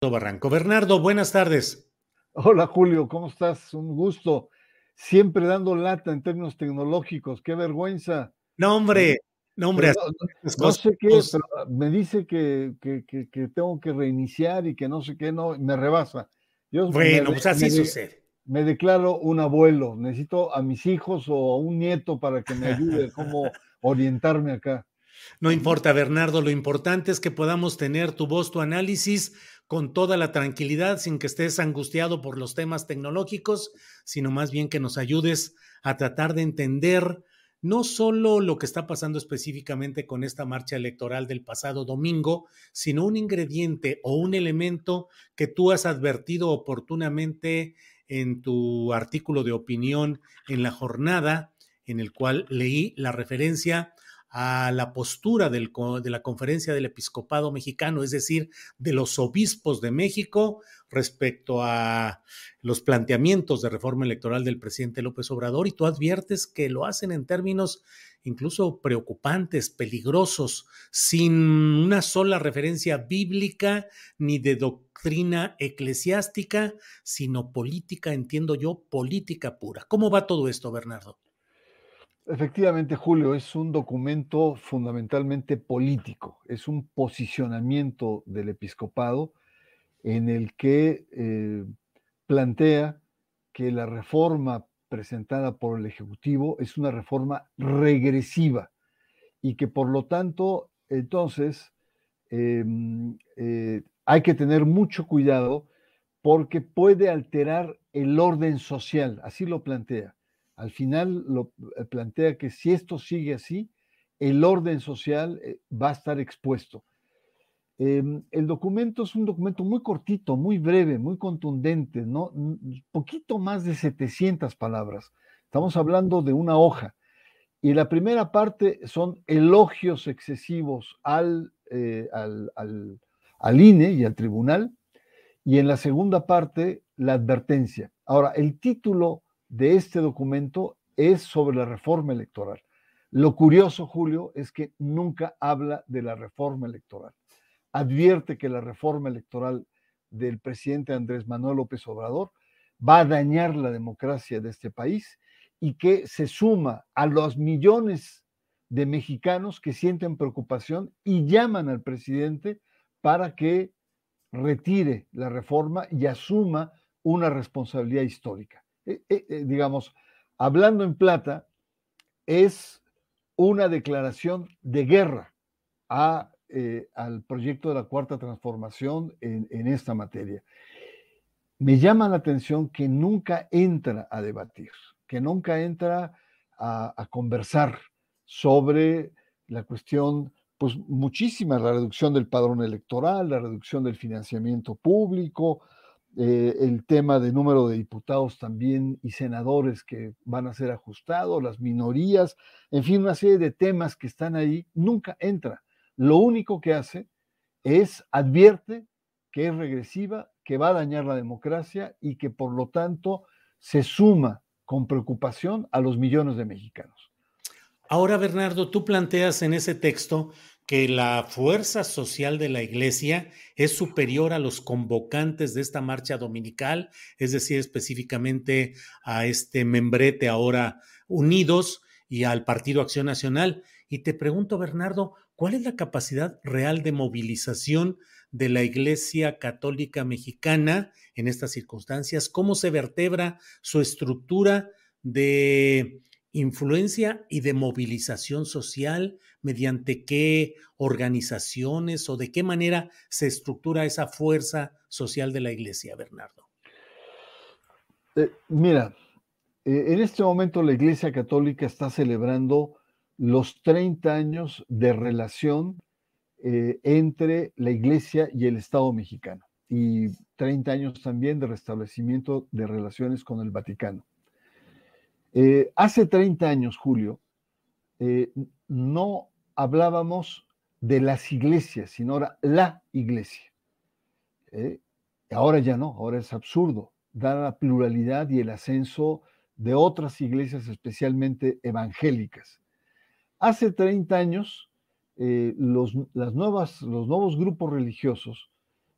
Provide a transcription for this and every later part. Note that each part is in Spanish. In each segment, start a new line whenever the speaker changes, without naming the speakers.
Barranco. Bernardo, buenas tardes.
Hola Julio, ¿cómo estás? Un gusto. Siempre dando lata en términos tecnológicos. Qué vergüenza.
No, hombre, no, hombre.
No, no, sé qué, pero me dice que, que, que, que, tengo que reiniciar y que no sé qué, no, me rebasa.
Yo bueno, me, pues así me, sucede.
Me declaro un abuelo. Necesito a mis hijos o a un nieto para que me ayude cómo orientarme acá.
No importa, Bernardo, lo importante es que podamos tener tu voz, tu análisis con toda la tranquilidad, sin que estés angustiado por los temas tecnológicos, sino más bien que nos ayudes a tratar de entender no solo lo que está pasando específicamente con esta marcha electoral del pasado domingo, sino un ingrediente o un elemento que tú has advertido oportunamente en tu artículo de opinión en la jornada, en el cual leí la referencia a la postura de la conferencia del episcopado mexicano, es decir, de los obispos de México respecto a los planteamientos de reforma electoral del presidente López Obrador y tú adviertes que lo hacen en términos incluso preocupantes, peligrosos, sin una sola referencia bíblica ni de doctrina eclesiástica, sino política, entiendo yo, política pura. ¿Cómo va todo esto, Bernardo?
Efectivamente, Julio, es un documento fundamentalmente político, es un posicionamiento del episcopado en el que eh, plantea que la reforma presentada por el Ejecutivo es una reforma regresiva y que por lo tanto, entonces, eh, eh, hay que tener mucho cuidado porque puede alterar el orden social, así lo plantea al final lo eh, plantea que si esto sigue así, el orden social eh, va a estar expuesto. Em, el documento es un documento muy cortito, muy breve, muy contundente, ¿no? poquito más de 700 palabras. Estamos hablando de una hoja. Y la primera parte son elogios excesivos al, eh, al, al, al INE y al tribunal. Y en la segunda parte, la advertencia. Ahora, el título de este documento es sobre la reforma electoral. Lo curioso, Julio, es que nunca habla de la reforma electoral. Advierte que la reforma electoral del presidente Andrés Manuel López Obrador va a dañar la democracia de este país y que se suma a los millones de mexicanos que sienten preocupación y llaman al presidente para que retire la reforma y asuma una responsabilidad histórica. Eh, eh, eh, digamos, hablando en plata, es una declaración de guerra a, al proyecto de la cuarta transformación en, en, esta materia. Me llama la atención que nunca entra a debatir, que nunca entra a, a conversar sobre la cuestión, pues muchísima, la reducción del padrón electoral, la reducción del financiamiento público, eh, el tema de número de diputados también y senadores que van a ser ajustados, las minorías, en fin, una serie de temas que están ahí, nunca entra. Lo único que hace es advierte que es regresiva, que va a dañar la democracia y que por lo tanto se suma con preocupación a los millones de mexicanos.
Ahora, Bernardo, tú planteas en ese texto que la fuerza social de la iglesia es superior a los convocantes de esta marcha dominical, es decir, específicamente a este membrete ahora unidos y al Partido Acción Nacional. Y te pregunto, Bernardo, ¿cuál es la capacidad real de movilización de la Iglesia Católica Mexicana en estas circunstancias? ¿Cómo se vertebra su estructura de influencia y de movilización social? ¿Mediante qué organizaciones o de qué manera se estructura esa fuerza social de la Iglesia, Bernardo?
Eh, mira, eh, en este momento la Iglesia Católica está celebrando los 30 años de relación eh, entre la Iglesia y el Estado mexicano y 30 años también de restablecimiento de relaciones con el Vaticano. Eh, hace 30 años, Julio, no hablábamos de las iglesias, sino ahora la iglesia. ahora ya no, ahora es absurdo, dada la pluralidad y el ascenso de otras iglesias, especialmente evangélicas. Hace 30 años, eh, los, las nuevas, los nuevos grupos religiosos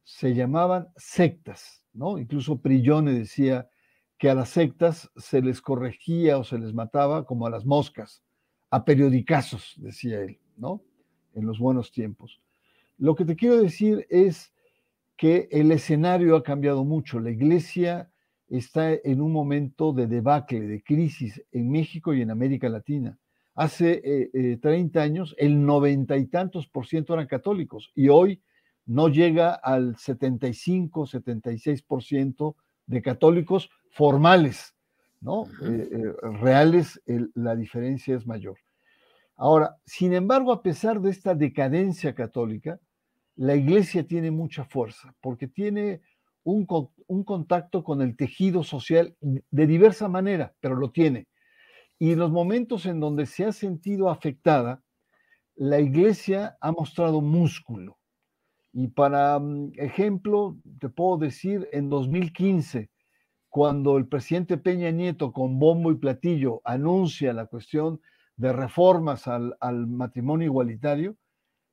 se llamaban sectas, ¿no? Incluso Prillone decía que a las sectas se les corregía o se les mataba como a las moscas, a periodicazos, decía él, ¿no? En los buenos tiempos. Lo que te quiero decir es que el escenario ha cambiado mucho. La iglesia está en un momento de debacle, de crisis en México y en América Latina hace 30 eh, eh, años el noventa y tantos por ciento eran católicos y hoy no llega al 75, 76 por ciento de católicos formales, ¿no? Eh, reales la diferencia es mayor. Ahora, sin embargo, a pesar de esta decadencia católica, la iglesia tiene mucha fuerza porque tiene un, un contacto con el tejido social de diversa manera, pero lo tiene y en los momentos en donde se ha sentido afectada, la iglesia ha mostrado músculo. Y para mm, ejemplo, te puedo decir, en 2015, cuando el presidente Peña Nieto con bombo y platillo anuncia la cuestión de reformas al, matrimonio igualitario,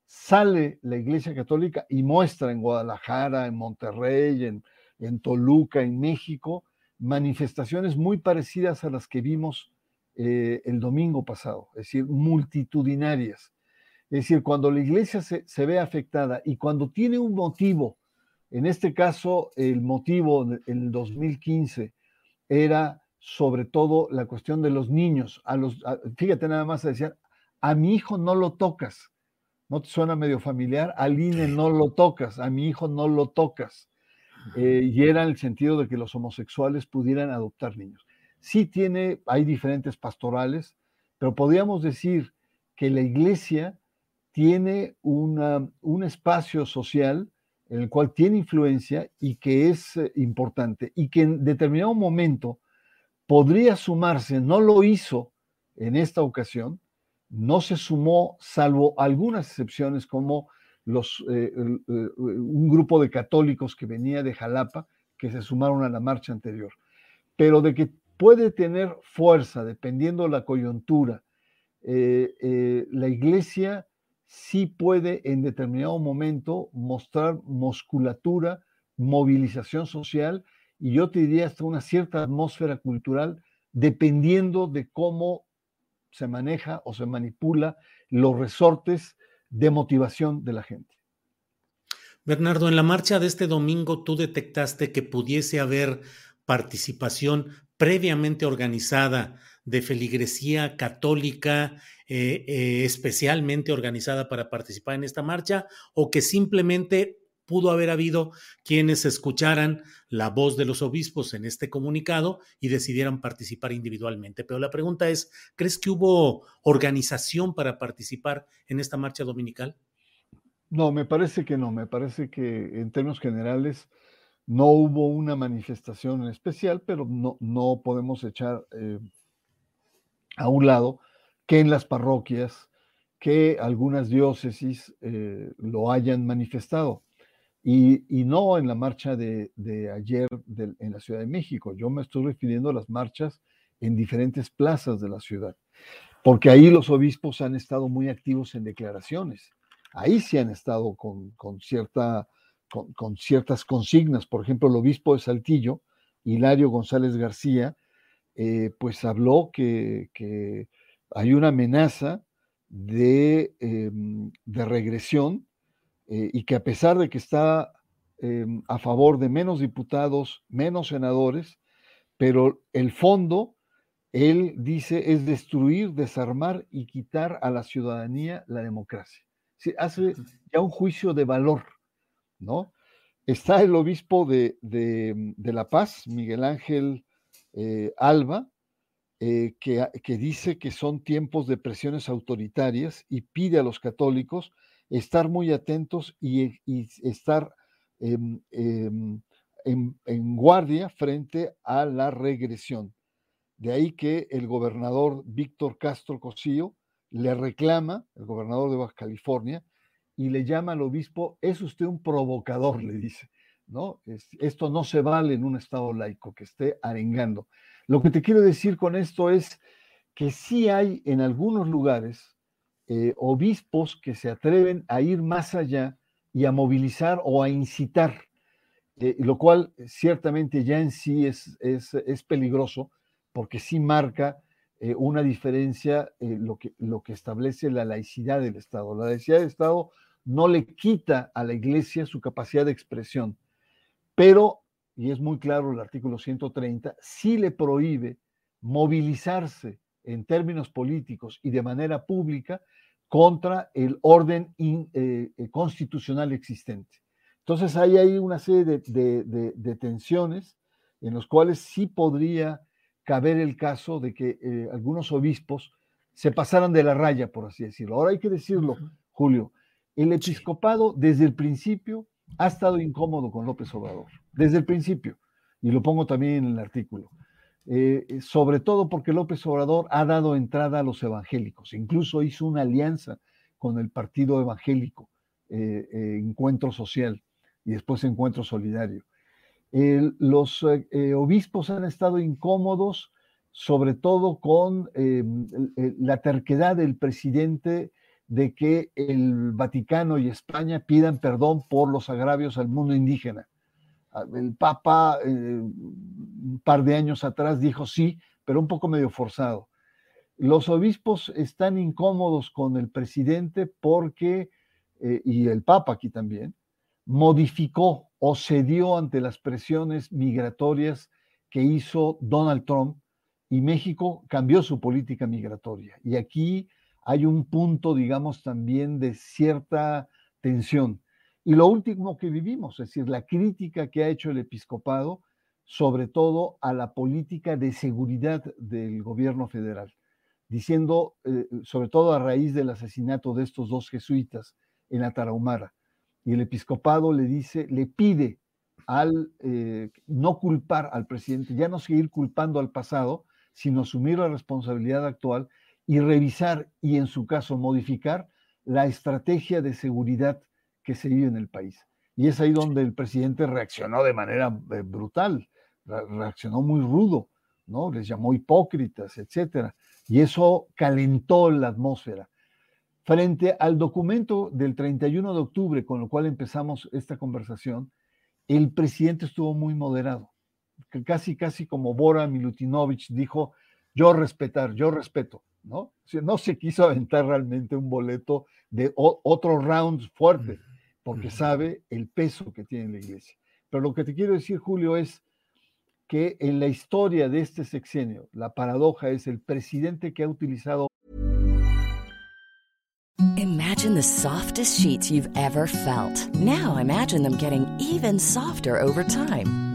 sale la Iglesia Católica y muestra en Guadalajara, en Monterrey, en, en Toluca, en México, manifestaciones muy parecidas a las que vimos eh, el domingo pasado, es decir, multitudinarias. Es decir, cuando la iglesia se, ve afectada y cuando tiene un motivo, en este caso el motivo en el 2015 era sobre todo la cuestión de los niños. A los, fíjate nada más, decían, a mi hijo no lo tocas. ¿No te suena medio familiar? Al INE no lo tocas, a mi hijo no lo tocas. Eh, y era en el sentido de que los homosexuales pudieran adoptar niños sí tiene, hay diferentes pastorales, pero podríamos decir que la iglesia tiene un espacio social en el cual tiene influencia y que es eh, importante y que en determinado momento podría sumarse, no lo hizo en esta ocasión, no se sumó, salvo algunas excepciones como los, eh, eh, un grupo de católicos que venía de Jalapa, que se sumaron a la marcha anterior. Pero de que puede tener fuerza dependiendo de la coyuntura. Eh, la iglesia sí puede en determinado momento mostrar musculatura, movilización social y yo te diría hasta una cierta atmósfera cultural dependiendo de cómo se maneja o se manipula los resortes de motivación de la gente.
Bernardo, en la marcha de este domingo tú detectaste que pudiese haber participación previamente organizada de feligresía católica, eh, eh, especialmente organizada para participar en esta marcha, o que simplemente pudo haber habido quienes escucharan la voz de los obispos en este comunicado y decidieran participar individualmente. Pero la pregunta es, ¿crees que hubo organización para participar en esta marcha dominical?
No, me parece que no, me parece que en términos generales no hubo una manifestación en especial, pero no, no podemos echar eh, a un lado que en las parroquias, que algunas diócesis eh, lo hayan manifestado. Y, no en la marcha de, ayer en la Ciudad de México. Yo me estoy refiriendo a las marchas en diferentes plazas de la ciudad, porque ahí los obispos han estado muy activos en declaraciones. Ahí sí han estado con, con cierta con, ciertas consignas. Por ejemplo, el obispo de Saltillo, Hilario González García, eh, pues habló que, hay una amenaza de, em, de regresión eh, y que a pesar de que está em, a favor de menos diputados, menos senadores, pero el fondo, él dice, es destruir, desarmar y quitar a la ciudadanía la democracia. hace ya un juicio de valor, ¿no? Está el obispo de, La Paz, Miguel Ángel eh, Alba, eh, que, que, dice que son tiempos de presiones autoritarias y pide a los católicos estar muy atentos y, estar em, en, guardia frente a la regresión. De ahí que el gobernador Víctor Castro Cosío le reclama, el gobernador de Baja California, y le llama al obispo, es usted un provocador, le dice, ¿no? esto no se vale en un Estado laico, que esté arengando. Lo que te quiero decir con esto es que sí hay en algunos lugares eh, obispos que se atreven a ir más allá y a movilizar o a incitar, eh, lo cual ciertamente ya en sí es, es, peligroso porque sí marca eh, una diferencia lo, que, lo que establece la laicidad del Estado. La laicidad del Estado no le quita a la iglesia su capacidad de expresión, pero, y es muy claro el artículo 130, sí le prohíbe movilizarse en términos políticos y de manera pública contra el orden eh, eh, constitucional existente. Entonces hay ahí una serie de, tensiones en los cuales sí podría caber el caso de que eh, algunos obispos se pasaran de la raya, por así decirlo. Ahora hay que decirlo, Julio, el episcopado desde el principio ha estado incómodo con López Obrador, desde el principio, y lo pongo también en el artículo. Eh, eh, sobre todo porque López Obrador ha dado entrada a los evangélicos, incluso hizo una alianza con el Partido Evangélico, eh, Encuentro Social y después Encuentro Solidario. los obispos han estado incómodos, sobre todo con la terquedad del presidente de que el Vaticano y España pidan perdón por los agravios al mundo indígena el Papa eh, un par de años atrás dijo sí, pero un poco medio forzado. Los obispos están incómodos con el presidente porque, eh, y el Papa aquí también, modificó o cedió ante las presiones migratorias que hizo Donald Trump y México cambió su política migratoria. Y aquí hay un punto, digamos, también de cierta tensión. Y lo último que vivimos, es decir, la crítica que ha hecho el episcopado, sobre todo a la política de seguridad del gobierno federal, diciendo, eh, sobre todo a raíz del asesinato de estos dos jesuitas en la. Y el episcopado le dice, le pide al eh, no culpar al presidente, ya no seguir culpando al pasado, sino asumir la responsabilidad actual y revisar y en su caso modificar la estrategia de seguridad que se vive en el país. Y es ahí donde el presidente reaccionó de manera eh, brutal, reaccionó muy rudo, ¿no? Les llamó hipócritas, etcétera. Y eso calentó la atmósfera. Frente al documento del 31 de octubre, con lo cual empezamos esta conversación, el presidente estuvo muy moderado. Casi, casi como Bora Milutinovich dijo, yo respetar, yo respeto, ¿no? no se quiso aventar realmente un boleto de otro round fuerte porque sabe el peso que tiene la iglesia. Pero lo que te quiero decir, Julio, es que en la historia de este sexenio, la paradoja es el presidente que ha utilizado.
Imagine the softest sheets you've ever felt. Now imagine them getting even softer over time.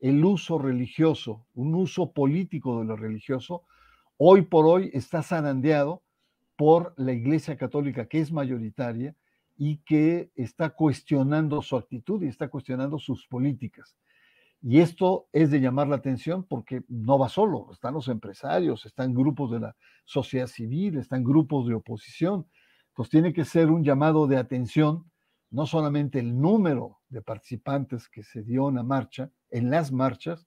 el uso religioso, un uso político de lo religioso, hoy por hoy está zarandeado por la Iglesia Católica, que es mayoritaria y que está cuestionando su actitud y está cuestionando sus políticas. Y esto es de llamar la atención porque no va solo, están los empresarios, están grupos de la sociedad civil, están grupos de oposición. Entonces tiene que ser un llamado de atención, no solamente el número de participantes que se dio en la marcha, en las marchas,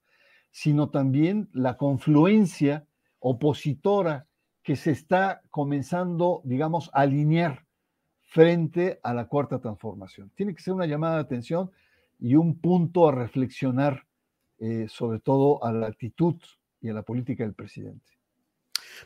sino también la confluencia opositora que se está comenzando, digamos, a alinear frente a la cuarta transformación. Tiene que ser una llamada de atención y un punto a reflexionar, eh, sobre todo a la actitud y a la política del presidente.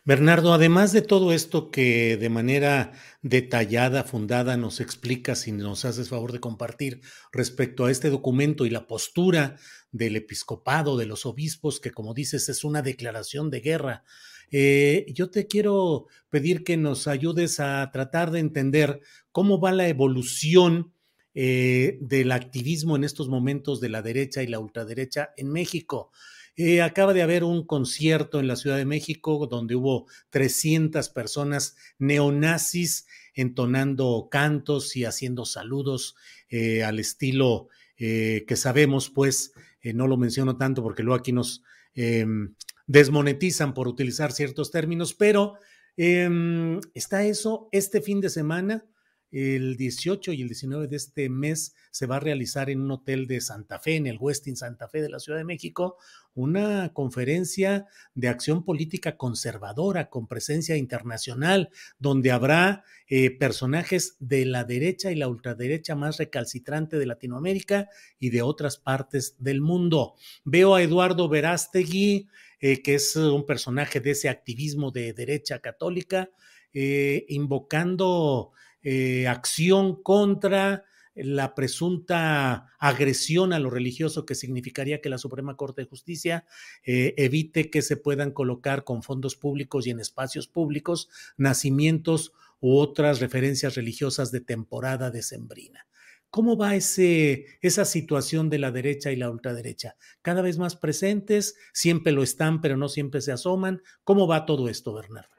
Bernardo, además de todo esto que de manera detallada, fundada, nos explicas y nos haces favor de compartir respecto a este documento y la postura del episcopado, de los obispos, que como dices es una declaración de guerra, eh, yo te quiero pedir que nos ayudes a tratar de entender cómo va la evolución eh, del activismo en estos momentos de la derecha y la ultraderecha en México. Eh, acaba de haber un concierto en la Ciudad de México donde hubo 300 personas neonazis entonando cantos y haciendo saludos eh, al estilo eh, que sabemos, pues, no lo menciono tanto porque luego aquí nos em, desmonetizan por utilizar ciertos términos, pero em, está eso este fin de semana el 18 y el 19 de este mes se va a realizar en un hotel de Santa Fe, en el Westin Santa Fe de la Ciudad de México, una conferencia de acción política conservadora con presencia internacional, donde habrá eh, personajes de la derecha y la ultraderecha más recalcitrante de Latinoamérica y de otras partes del mundo. Veo a Eduardo Verástegui, eh, que es un personaje de ese activismo de derecha católica, eh, invocando eh, acción contra la presunta agresión a lo religioso que significaría que la Suprema Corte de Justicia eh, evite que se puedan colocar con fondos públicos y en espacios públicos nacimientos u otras referencias religiosas de temporada decembrina. ¿Cómo va esa situación de la derecha y la ultraderecha? ¿Cada vez más presentes? ¿Siempre lo están, pero no siempre se asoman? ¿Cómo va todo esto, Bernardo?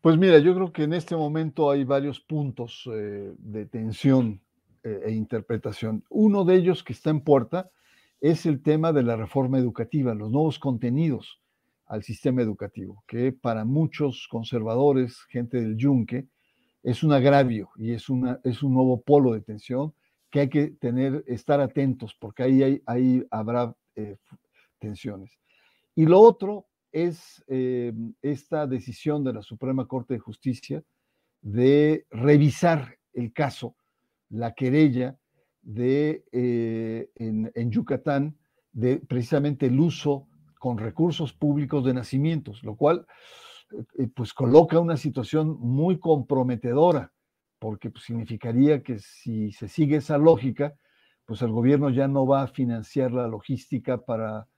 Pues mira, yo creo que en este momento hay varios puntos eh, de tensión eh, e interpretación. Uno de ellos que está en puerta es el tema de la reforma educativa, los nuevos contenidos al sistema educativo, que para muchos conservadores, gente del yunque, es un agravio y es, una, es un nuevo polo de tensión que hay que tener, estar atentos, porque ahí, ahí habrá eh, tensiones. Y lo otro es eh, esta decisión de la Suprema Corte de Justicia de revisar el caso, la querella de, eh, en, Yucatán, de precisamente el uso con recursos públicos de nacimientos, lo cual eh, pues coloca una situación muy comprometedora, porque pues, significaría que si se sigue esa lógica, pues el gobierno ya no va a financiar la logística para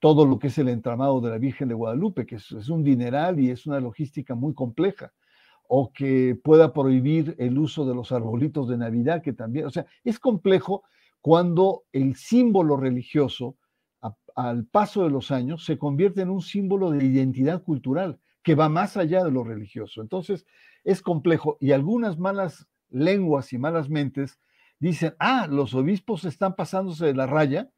todo lo que es el entramado de la Virgen de Guadalupe, que es, un dineral y es una logística muy compleja, o que pueda prohibir el uso de los arbolitos de Navidad, que también, o sea, es complejo cuando el símbolo religioso, al paso de los años, se convierte en un símbolo de identidad cultural que va más allá de lo religioso. Entonces, es complejo y algunas malas lenguas y malas mentes dicen, ah, los obispos están pasándose de la raya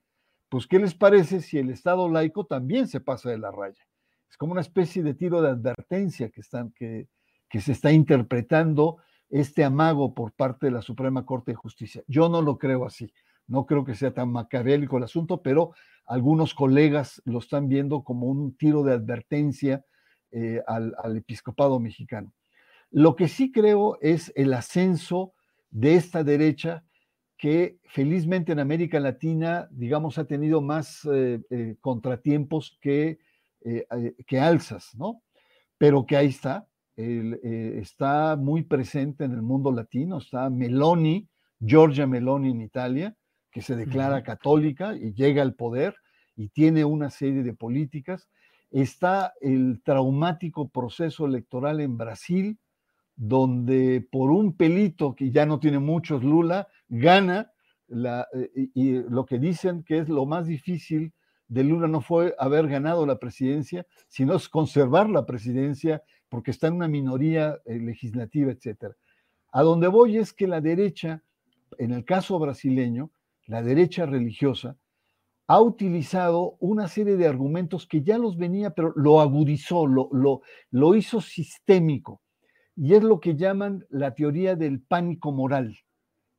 pues ¿qué les parece si el Estado laico también se pasa de la raya? Es como una especie de tiro de advertencia que, están, que, que se está interpretando este amago por parte de la Suprema Corte de Justicia. Yo no lo creo así, no creo que sea tan macabélico el asunto, pero algunos colegas lo están viendo como un tiro de advertencia eh, al, al episcopado mexicano. Lo que sí creo es el ascenso de esta derecha que felizmente en América Latina, digamos, ha tenido más eh, eh, contratiempos que, que alzas, ¿no? Pero que ahí está, está muy presente en el mundo latino, está Meloni, Giorgia Meloni en Italia, que se declara católica y llega al poder y tiene una serie de políticas. Está el traumático proceso electoral en Brasil, donde por un pelito que ya no tiene muchos Lula, gana eh, y, lo que dicen que es lo más difícil de Lula no fue haber ganado la presidencia, sino es conservar la presidencia porque está en una minoría eh, legislativa, etc. A donde voy es que la derecha, en el caso brasileño, la derecha religiosa, ha utilizado una serie de argumentos que ya los venía, pero lo agudizó, lo, lo, lo hizo sistémico. Y es lo que llaman la teoría del pánico moral,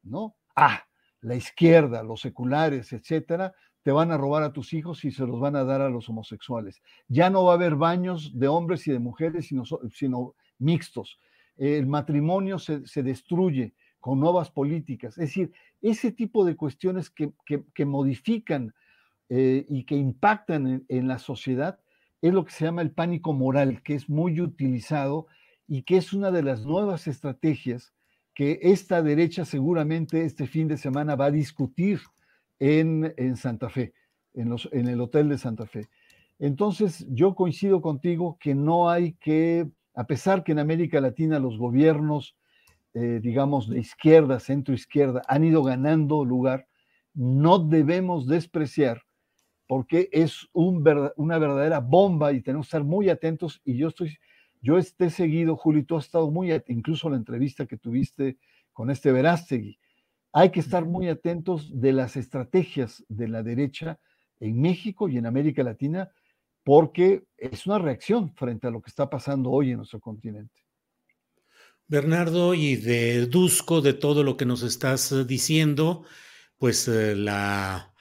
¿no? Ah, la izquierda, los seculares, etcétera, te van a robar a tus hijos y se los van a dar a los homosexuales. Ya no va a haber baños de hombres y de mujeres, sino, mixtos. El matrimonio se, se, destruye con nuevas políticas. Es decir, ese tipo de cuestiones que, que, modifican eh, y que impactan en la sociedad es lo que se llama el pánico moral, que es muy utilizado y que es una de las nuevas estrategias que esta derecha seguramente este fin de semana va a discutir en, en Santa Fe, en, los, en el Hotel de Santa Fe. Entonces, yo coincido contigo que no hay que, a pesar que en América Latina los gobiernos, eh, digamos, de izquierda, centro izquierda, han ido ganando lugar, no debemos despreciar porque es un, una verdadera bomba y tenemos que estar muy atentos y yo estoy yo esté seguido, Julio, tú has estado muy, incluso la entrevista que tuviste con este Verástegui. Hay que estar muy atentos de las estrategias de la derecha en México y en América Latina, porque es una reacción frente a lo que está pasando hoy en nuestro continente.
Bernardo, y deduzco de todo lo que nos estás diciendo, pues eh, la,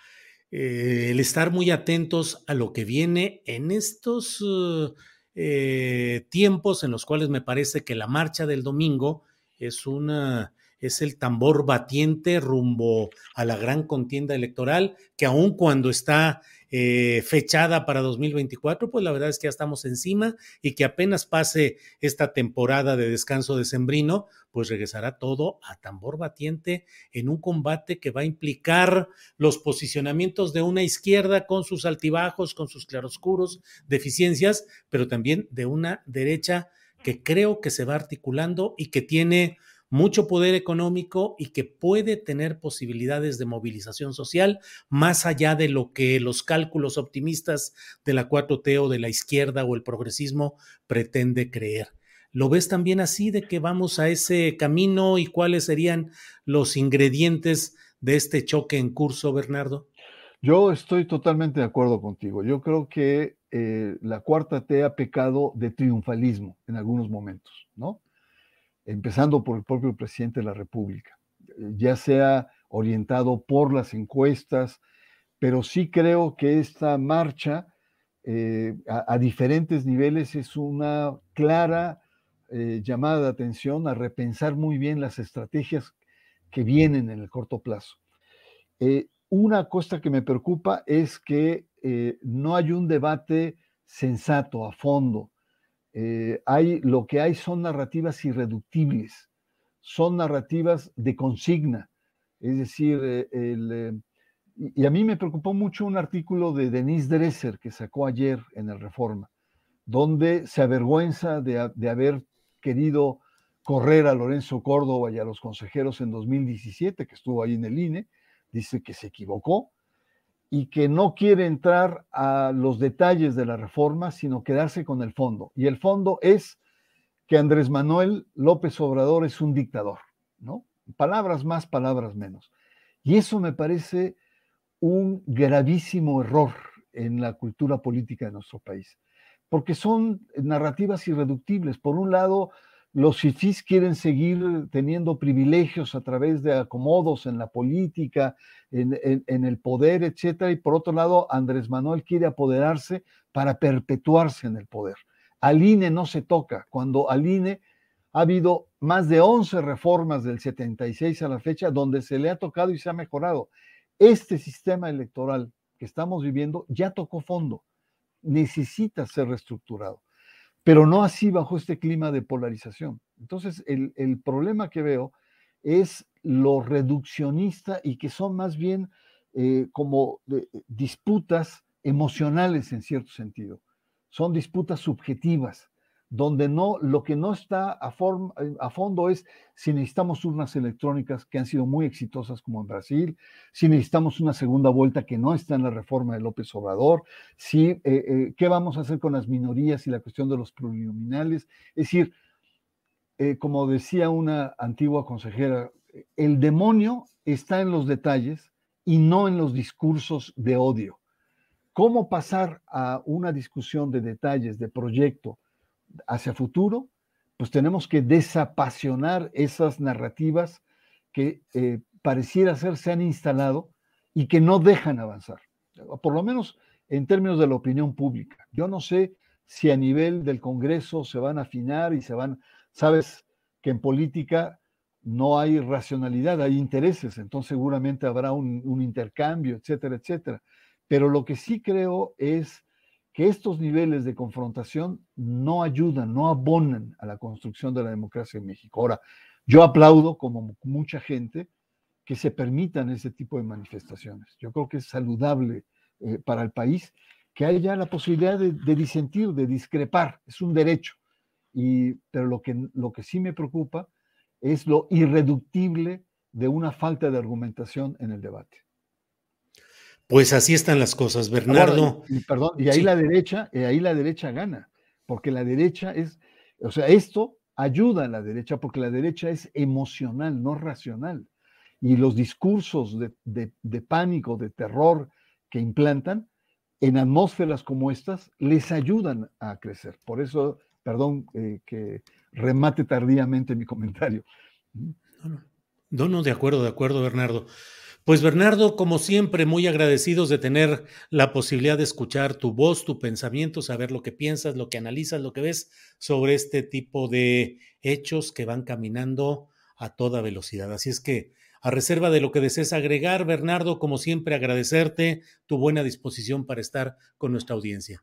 eh, el estar muy atentos a lo que viene en estos... Uh, eh, tiempos en los cuales me parece que la marcha del domingo es una es el tambor batiente rumbo a la gran contienda electoral, que aun cuando está eh, fechada para 2024, pues la verdad es que ya estamos encima y que apenas pase esta temporada de descanso decembrino, pues regresará todo a tambor batiente en un combate que va a implicar los posicionamientos de una izquierda con sus altibajos, con sus claroscuros, deficiencias, pero también de una derecha que creo que se va articulando y que tiene mucho poder económico y que puede tener posibilidades de movilización social más allá de lo que los cálculos optimistas de la 4T o de la izquierda o el progresismo pretende creer. ¿Lo ves también así de que vamos a ese camino y cuáles serían los ingredientes de este choque en curso, Bernardo?
Yo estoy totalmente de acuerdo contigo. Yo creo que eh, la cuarta T ha pecado de triunfalismo en algunos momentos, ¿no? Empezando por el propio presidente de la República, ya sea orientado por las encuestas, pero sí creo que esta marcha eh, a, diferentes niveles es una clara eh, llamada de atención a repensar muy bien las estrategias que vienen en el corto plazo. Eh, una cosa que me preocupa es que no hay un debate sensato, a fondo, eh, hay, lo que hay son narrativas irreductibles, son narrativas de consigna. Es decir, eh, eh, y a mí me preocupó mucho un artículo de Denise Dresser que sacó ayer en el Reforma, donde se avergüenza de, de haber querido correr a Lorenzo Córdoba y a los consejeros en 2017, que estuvo ahí en el INE, dice que se equivocó, y que no quiere entrar a los detalles de la reforma, sino quedarse con el fondo. Y el fondo es que Andrés Manuel López Obrador es un dictador, ¿no? Palabras más, palabras menos. Y eso me parece un gravísimo error en la cultura política de nuestro país, porque son narrativas irreductibles. Por un lado, los fifís quieren seguir teniendo privilegios a través de acomodos en la política, en, el poder, etcétera, y por otro lado, Andrés Manuel quiere apoderarse para perpetuarse en el poder. Al INE no se toca. Cuando al INE ha habido más de 11 reformas del 76 a la fecha donde se le ha tocado y se ha mejorado. Este sistema electoral que estamos viviendo ya tocó fondo, necesita ser reestructurado, pero no así bajo este clima de polarización. Entonces, el, el problema que veo es lo reduccionista y que son más bien eh, como eh, disputas emocionales en cierto sentido. Son disputas subjetivas, donde no, lo que no está a, eh, a, fondo es si necesitamos urnas electrónicas que han sido muy exitosas como en Brasil, si necesitamos una segunda vuelta que no está en la reforma de López Obrador, si, qué vamos a hacer con las minorías y la cuestión de los plurinominales. Es decir, como decía una antigua consejera, el demonio está en los detalles y no en los discursos de odio. ¿Cómo pasar a una discusión de detalles, de proyecto hacia futuro? Pues tenemos que desapasionar esas narrativas que eh, pareciera ser se han instalado y que no dejan avanzar, por lo menos en términos de la opinión pública. Yo no sé si a nivel del Congreso se van a afinar y se van, sabes que en política no hay racionalidad, hay intereses, entonces seguramente habrá un, intercambio, etcétera, etcétera. Pero lo que sí creo es que estos niveles de confrontación no ayudan, no abonan a la construcción de la democracia en México. Ahora, yo aplaudo, como mucha gente, que se permitan ese tipo de manifestaciones. Yo creo que es saludable eh, para el país que haya la posibilidad de, disentir, de discrepar, es un derecho. Y, pero lo que, lo que sí me preocupa es lo irreductible de una falta de argumentación en el debate.
Pues así están las cosas, Bernardo.
y, perdón, y ahí la derecha, y ahí la derecha gana, porque la derecha es, o sea, esto ayuda a la derecha porque la derecha es emocional, no racional. Y los discursos de, pánico, de terror que implantan en atmósferas como estas les ayudan a crecer. Por eso, perdón eh, que remate tardíamente mi comentario.
No, no, de acuerdo, de acuerdo, Bernardo. Pues Bernardo, como siempre, muy agradecidos de tener la posibilidad de escuchar tu voz, tu pensamiento, saber lo que piensas, lo que analizas, lo que ves sobre este tipo de hechos que van caminando a toda velocidad. Así es que, a reserva de lo que desees agregar, Bernardo, como siempre, agradecerte tu buena disposición para estar con nuestra audiencia.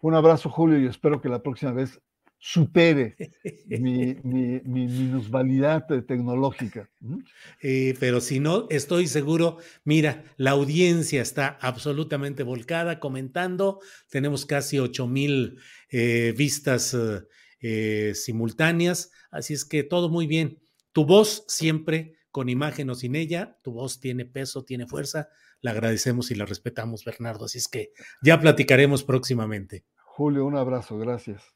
Un abrazo, Julio, y espero que la próxima vez supere mi, mi, minusvalidad tecnológica.
Eh, pero si no, estoy seguro, mira, la audiencia está absolutamente volcada, comentando, tenemos casi 8 mil eh, vistas eh, simultáneas, así es que todo muy bien. Tu voz siempre, con imagen o sin ella, tu voz tiene peso, tiene fuerza, la agradecemos y la respetamos, Bernardo, así es que ya platicaremos próximamente.
Julio, un abrazo, gracias.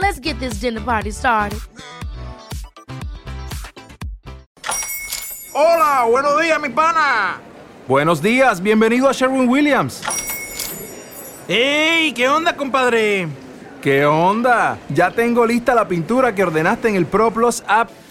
Let's get this dinner party started.
Hola, buenos días, mi pana.
Buenos días, bienvenido a Sherwin Williams.
¡Ey! ¿Qué onda, compadre?
¿Qué onda? Ya tengo lista la pintura que ordenaste en el ProPlus app.